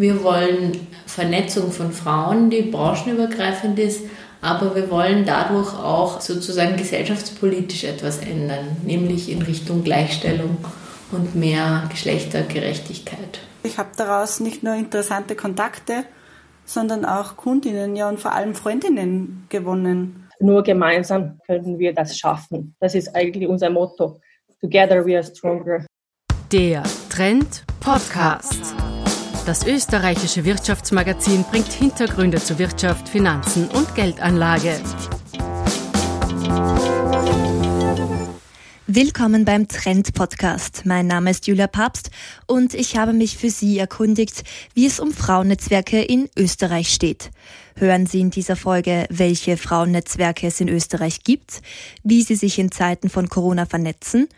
Wir wollen Vernetzung von Frauen, die branchenübergreifend ist, aber wir wollen dadurch auch sozusagen gesellschaftspolitisch etwas ändern, nämlich in Richtung Gleichstellung und mehr Geschlechtergerechtigkeit. Ich habe daraus nicht nur interessante Kontakte, sondern auch Kundinnen, ja und vor allem Freundinnen gewonnen. Nur gemeinsam können wir das schaffen. Das ist eigentlich unser Motto. Together we are stronger. Der Trend Podcast. Das österreichische Wirtschaftsmagazin bringt Hintergründe zu Wirtschaft, Finanzen und Geldanlage. Willkommen beim Trend Podcast. Mein Name ist Julia Papst und ich habe mich für Sie erkundigt, wie es um Frauennetzwerke in Österreich steht. Hören Sie in dieser Folge, welche Frauennetzwerke es in Österreich gibt, wie sie sich in Zeiten von Corona vernetzen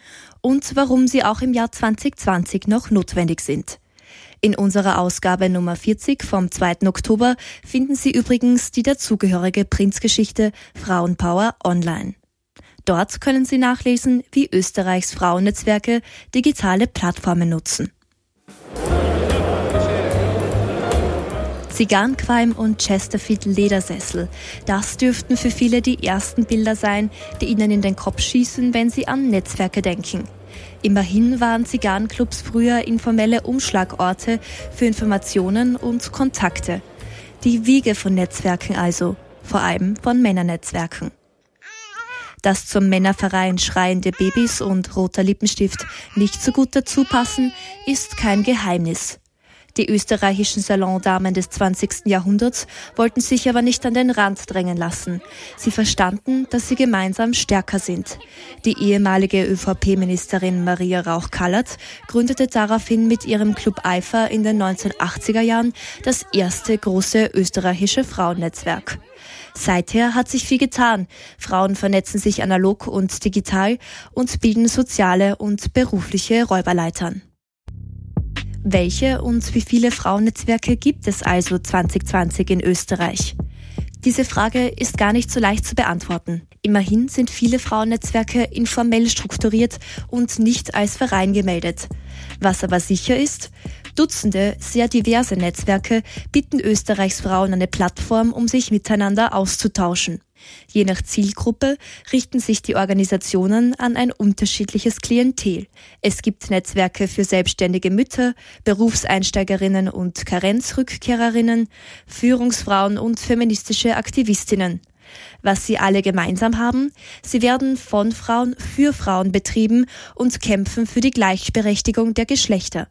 und warum sie auch im Jahr 2020 noch notwendig sind. In unserer Ausgabe Nummer 40 vom 2. Oktober finden Sie übrigens die dazugehörige Prinzgeschichte Frauenpower online. Dort können Sie nachlesen, wie Österreichs Frauennetzwerke digitale Plattformen nutzen. Zigarrenqualm und Chesterfield Ledersessel. Das dürften für viele die ersten Bilder sein, die ihnen in den Kopf schießen, wenn sie an Netzwerke denken. Immerhin waren Zigarrenclubs früher informelle Umschlagorte für Informationen und Kontakte. Die Wiege von Netzwerken also, vor allem von Männernetzwerken. Dass zum Männerverein schreiende Babys und roter Lippenstift nicht so gut dazu passen, ist kein Geheimnis. Die österreichischen Salondamen des 20. Jahrhunderts wollten sich aber nicht an den Rand drängen lassen. Sie verstanden, dass sie gemeinsam stärker sind. Die ehemalige ÖVP-Ministerin Maria Rauch-Kallert gründete daraufhin mit ihrem Club Eifer in den 1980er Jahren das erste große österreichische Frauennetzwerk. Seither hat sich viel getan. Frauen vernetzen sich analog und digital und bilden soziale und berufliche Räuberleitern. Welche und wie viele Frauennetzwerke gibt es also 2020 in Österreich? Diese Frage ist gar nicht so leicht zu beantworten. Immerhin sind viele Frauennetzwerke informell strukturiert und nicht als Verein gemeldet. Was aber sicher ist, Dutzende sehr diverse Netzwerke bieten Österreichs Frauen eine Plattform, um sich miteinander auszutauschen. Je nach Zielgruppe richten sich die Organisationen an ein unterschiedliches Klientel. Es gibt Netzwerke für selbstständige Mütter, Berufseinsteigerinnen und Karenzrückkehrerinnen, Führungsfrauen und feministische Aktivistinnen. Was sie alle gemeinsam haben, sie werden von Frauen für Frauen betrieben und kämpfen für die Gleichberechtigung der Geschlechter.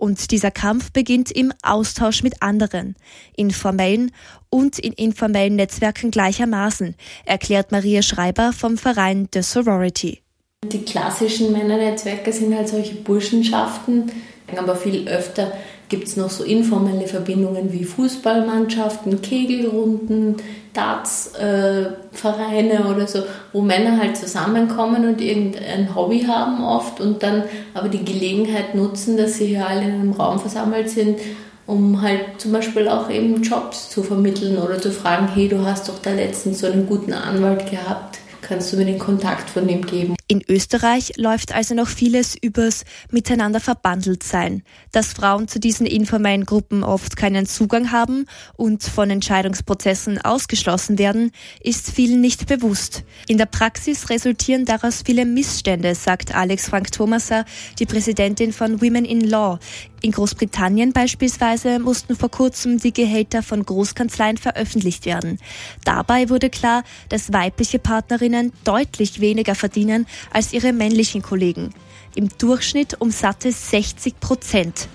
Und dieser Kampf beginnt im Austausch mit anderen, in formellen und in informellen Netzwerken gleichermaßen, erklärt Maria Schreiber vom Verein The Sorority. Die klassischen Männernetzwerke sind halt solche Burschenschaften, aber viel öfter gibt es noch so informelle Verbindungen wie Fußballmannschaften, Kegelrunden, Dartsvereine äh, oder so, wo Männer halt zusammenkommen und irgendein Hobby haben oft und dann aber die Gelegenheit nutzen, dass sie hier alle in einem Raum versammelt sind, um halt zum Beispiel auch eben Jobs zu vermitteln oder zu fragen, hey, du hast doch da letztens so einen guten Anwalt gehabt, kannst du mir den Kontakt von dem geben? In Österreich läuft also noch vieles übers Miteinander verbandelt sein. Dass Frauen zu diesen informellen Gruppen oft keinen Zugang haben und von Entscheidungsprozessen ausgeschlossen werden, ist vielen nicht bewusst. In der Praxis resultieren daraus viele Missstände, sagt Alex Frank Thomaser, die Präsidentin von Women in Law. In Großbritannien beispielsweise mussten vor kurzem die Gehälter von Großkanzleien veröffentlicht werden. Dabei wurde klar, dass weibliche Partnerinnen deutlich weniger verdienen als ihre männlichen Kollegen. Im Durchschnitt um satte 60 Prozent.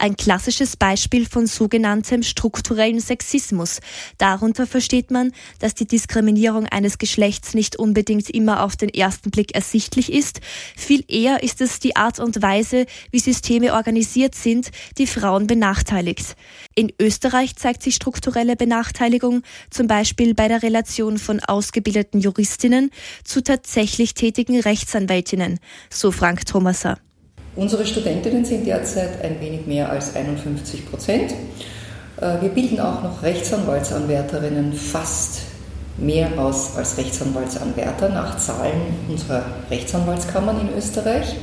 Ein klassisches Beispiel von sogenanntem strukturellen Sexismus. Darunter versteht man, dass die Diskriminierung eines Geschlechts nicht unbedingt immer auf den ersten Blick ersichtlich ist. Viel eher ist es die Art und Weise, wie Systeme organisiert sind, die Frauen benachteiligt. In Österreich zeigt sich strukturelle Benachteiligung zum Beispiel bei der Relation von ausgebildeten Juristinnen zu tatsächlich tätigen Rechtsanwältinnen, so Frank Thomaser. Unsere Studentinnen sind derzeit ein wenig mehr als 51 Prozent. Äh, wir bilden auch noch Rechtsanwaltsanwärterinnen fast mehr aus als Rechtsanwaltsanwärter nach Zahlen unserer Rechtsanwaltskammern in Österreich.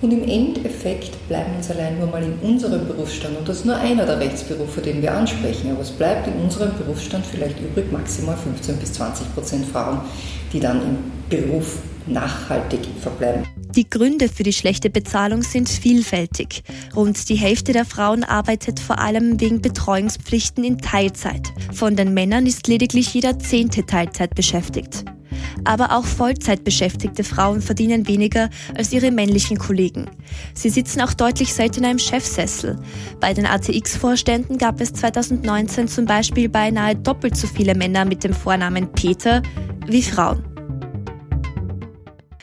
Und im Endeffekt bleiben uns allein nur mal in unserem Berufsstand, und das ist nur einer der Rechtsberufe, den wir ansprechen, aber es bleibt in unserem Berufsstand vielleicht übrig maximal 15 bis 20 Prozent Frauen, die dann im Beruf nachhaltig verbleiben. Die Gründe für die schlechte Bezahlung sind vielfältig. Rund die Hälfte der Frauen arbeitet vor allem wegen Betreuungspflichten in Teilzeit. Von den Männern ist lediglich jeder zehnte Teilzeit beschäftigt. Aber auch Vollzeitbeschäftigte Frauen verdienen weniger als ihre männlichen Kollegen. Sie sitzen auch deutlich seltener im Chefsessel. Bei den ATX-Vorständen gab es 2019 zum Beispiel beinahe doppelt so viele Männer mit dem Vornamen Peter wie Frauen.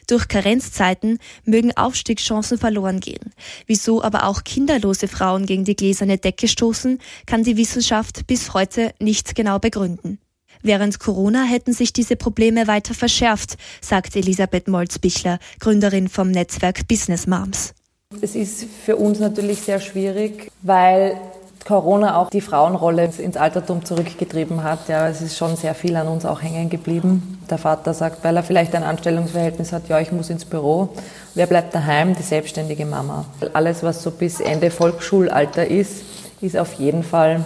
Durch Karenzzeiten mögen Aufstiegschancen verloren gehen. Wieso aber auch kinderlose Frauen gegen die gläserne Decke stoßen, kann die Wissenschaft bis heute nicht genau begründen. Während Corona hätten sich diese Probleme weiter verschärft, sagt Elisabeth Molzbichler, Gründerin vom Netzwerk Business Moms. Es ist für uns natürlich sehr schwierig, weil Corona auch die Frauenrolle ins Altertum zurückgetrieben hat. Ja, es ist schon sehr viel an uns auch hängen geblieben. Der Vater sagt, weil er vielleicht ein Anstellungsverhältnis hat, ja, ich muss ins Büro. Wer bleibt daheim? Die selbstständige Mama. Alles, was so bis Ende Volksschulalter ist, ist auf jeden Fall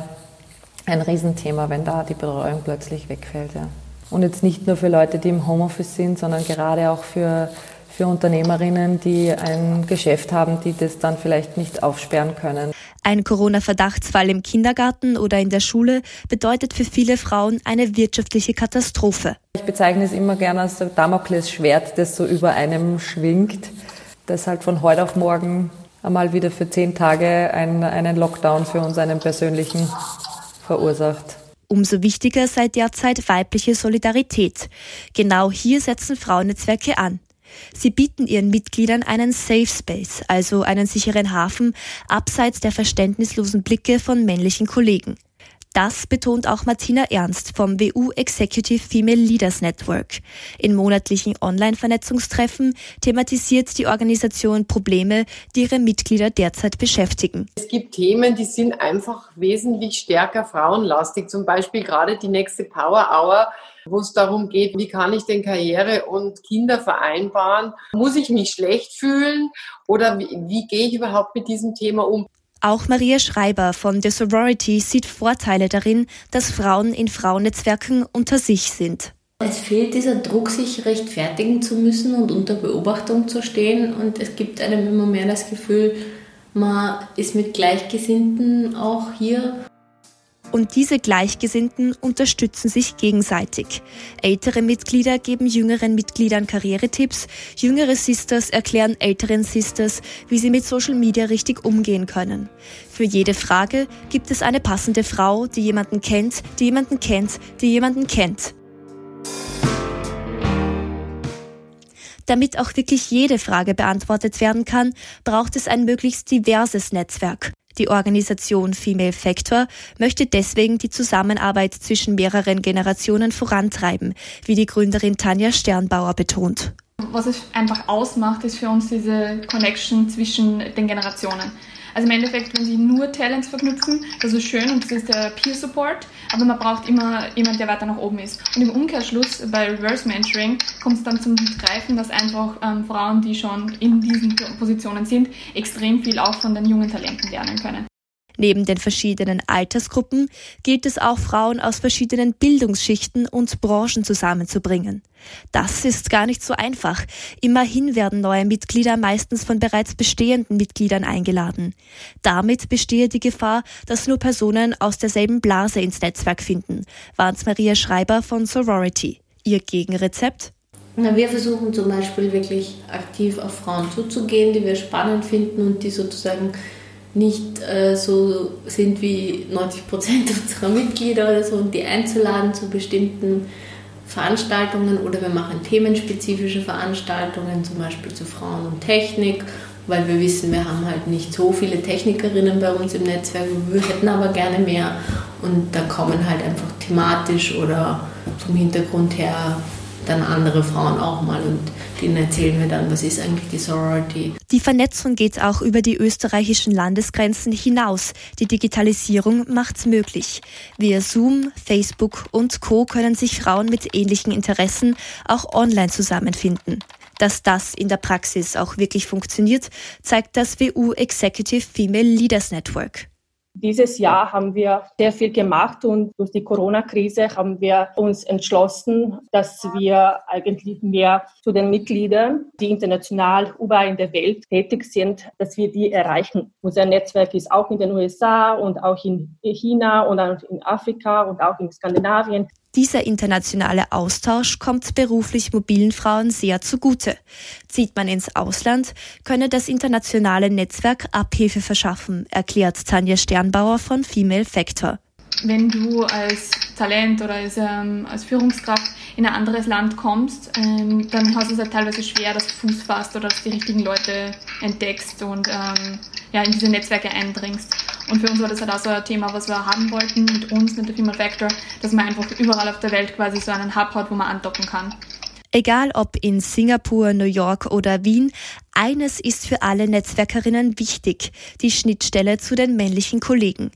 ein Riesenthema, wenn da die Betreuung plötzlich wegfällt. Ja. Und jetzt nicht nur für Leute, die im Homeoffice sind, sondern gerade auch für für Unternehmerinnen, die ein Geschäft haben, die das dann vielleicht nicht aufsperren können. Ein Corona-Verdachtsfall im Kindergarten oder in der Schule bedeutet für viele Frauen eine wirtschaftliche Katastrophe. Ich bezeichne es immer gerne als Damoklesschwert, das so über einem schwingt, das halt von heute auf morgen einmal wieder für zehn Tage einen, einen Lockdown für uns einen persönlichen verursacht. Umso wichtiger sei derzeit weibliche Solidarität. Genau hier setzen Frauennetzwerke an. Sie bieten ihren Mitgliedern einen Safe Space, also einen sicheren Hafen, abseits der verständnislosen Blicke von männlichen Kollegen. Das betont auch Martina Ernst vom WU Executive Female Leaders Network. In monatlichen Online-Vernetzungstreffen thematisiert die Organisation Probleme, die ihre Mitglieder derzeit beschäftigen. Es gibt Themen, die sind einfach wesentlich stärker frauenlastig. Zum Beispiel gerade die nächste Power Hour wo es darum geht, wie kann ich denn Karriere und Kinder vereinbaren? Muss ich mich schlecht fühlen oder wie, wie gehe ich überhaupt mit diesem Thema um? Auch Maria Schreiber von The Sorority sieht Vorteile darin, dass Frauen in Frauennetzwerken unter sich sind. Es fehlt dieser Druck, sich rechtfertigen zu müssen und unter Beobachtung zu stehen. Und es gibt einem immer mehr das Gefühl, man ist mit Gleichgesinnten auch hier und diese Gleichgesinnten unterstützen sich gegenseitig. Ältere Mitglieder geben jüngeren Mitgliedern Karrieretipps, jüngere Sisters erklären älteren Sisters, wie sie mit Social Media richtig umgehen können. Für jede Frage gibt es eine passende Frau, die jemanden kennt, die jemanden kennt, die jemanden kennt. Damit auch wirklich jede Frage beantwortet werden kann, braucht es ein möglichst diverses Netzwerk. Die Organisation Female Factor möchte deswegen die Zusammenarbeit zwischen mehreren Generationen vorantreiben, wie die Gründerin Tanja Sternbauer betont. Was es einfach ausmacht, ist für uns diese Connection zwischen den Generationen. Also im Endeffekt, wenn sie nur Talents verknüpfen, das ist schön und das ist der Peer Support, aber man braucht immer jemanden, der weiter nach oben ist. Und im Umkehrschluss bei Reverse Mentoring kommt es dann zum Greifen, dass einfach ähm, Frauen, die schon in diesen Positionen sind, extrem viel auch von den jungen Talenten lernen können. Neben den verschiedenen Altersgruppen gilt es auch Frauen aus verschiedenen Bildungsschichten und Branchen zusammenzubringen. Das ist gar nicht so einfach. Immerhin werden neue Mitglieder meistens von bereits bestehenden Mitgliedern eingeladen. Damit bestehe die Gefahr, dass nur Personen aus derselben Blase ins Netzwerk finden, warnt Maria Schreiber von Sorority. Ihr Gegenrezept? Na, wir versuchen zum Beispiel wirklich aktiv auf Frauen zuzugehen, die wir spannend finden und die sozusagen nicht äh, so sind wie 90 Prozent unserer Mitglieder oder so und die einzuladen zu bestimmten Veranstaltungen oder wir machen themenspezifische Veranstaltungen, zum Beispiel zu Frauen und Technik, weil wir wissen, wir haben halt nicht so viele Technikerinnen bei uns im Netzwerk, wir hätten aber gerne mehr. Und da kommen halt einfach thematisch oder vom Hintergrund her dann andere Frauen auch mal und denen erzählen wir dann, was ist eigentlich die Sorority. Die Vernetzung geht auch über die österreichischen Landesgrenzen hinaus. Die Digitalisierung macht's möglich. Via Zoom, Facebook und Co. können sich Frauen mit ähnlichen Interessen auch online zusammenfinden. Dass das in der Praxis auch wirklich funktioniert, zeigt das WU Executive Female Leaders Network. Dieses Jahr haben wir sehr viel gemacht und durch die Corona-Krise haben wir uns entschlossen, dass wir eigentlich mehr zu den Mitgliedern, die international überall in der Welt tätig sind, dass wir die erreichen. Unser Netzwerk ist auch in den USA und auch in China und auch in Afrika und auch in Skandinavien. Dieser internationale Austausch kommt beruflich mobilen Frauen sehr zugute. Zieht man ins Ausland, könne das internationale Netzwerk Abhilfe verschaffen, erklärt Tanja Sternbauer von Female Factor. Wenn du als Talent oder als, ähm, als Führungskraft in ein anderes Land kommst, ähm, dann hast du es halt teilweise schwer, dass du Fuß fasst oder dass du die richtigen Leute entdeckst und ähm, ja, in diese Netzwerke eindringst. Und für uns war das halt auch so ein Thema, was wir haben wollten mit uns, mit der Female Factor, dass man einfach überall auf der Welt quasi so einen Hub hat, wo man andocken kann. Egal ob in Singapur, New York oder Wien, eines ist für alle Netzwerkerinnen wichtig, die Schnittstelle zu den männlichen Kollegen.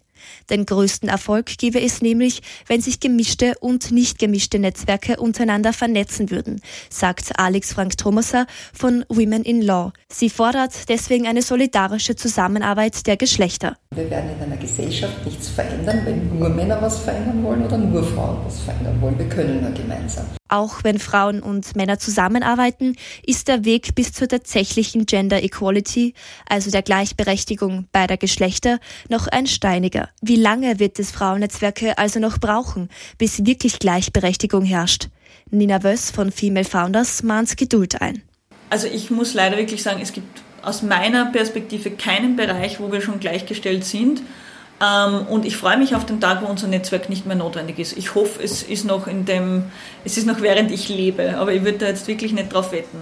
Den größten Erfolg gebe es nämlich, wenn sich gemischte und nicht gemischte Netzwerke untereinander vernetzen würden, sagt Alex Frank Thomaser von Women in Law. Sie fordert deswegen eine solidarische Zusammenarbeit der Geschlechter. Wir werden in einer Gesellschaft nichts verändern, wenn nur Männer was verändern wollen oder nur Frauen was verändern wollen. Wir können nur gemeinsam. Auch wenn Frauen und Männer zusammenarbeiten, ist der Weg bis zur tatsächlichen Gender Equality, also der Gleichberechtigung beider Geschlechter, noch ein steiniger. Wie lange wird es Frauennetzwerke also noch brauchen, bis wirklich Gleichberechtigung herrscht? Nina Wöss von Female Founders mahnt Geduld ein. Also ich muss leider wirklich sagen, es gibt aus meiner Perspektive keinen Bereich, wo wir schon gleichgestellt sind. Ähm, und ich freue mich auf den Tag, wo unser Netzwerk nicht mehr notwendig ist. Ich hoffe, es ist noch in dem, es ist noch während ich lebe, aber ich würde da jetzt wirklich nicht drauf wetten.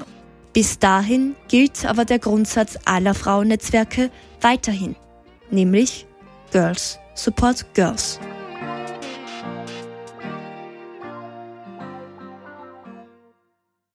Bis dahin gilt aber der Grundsatz aller Frauennetzwerke weiterhin, nämlich Girls support Girls.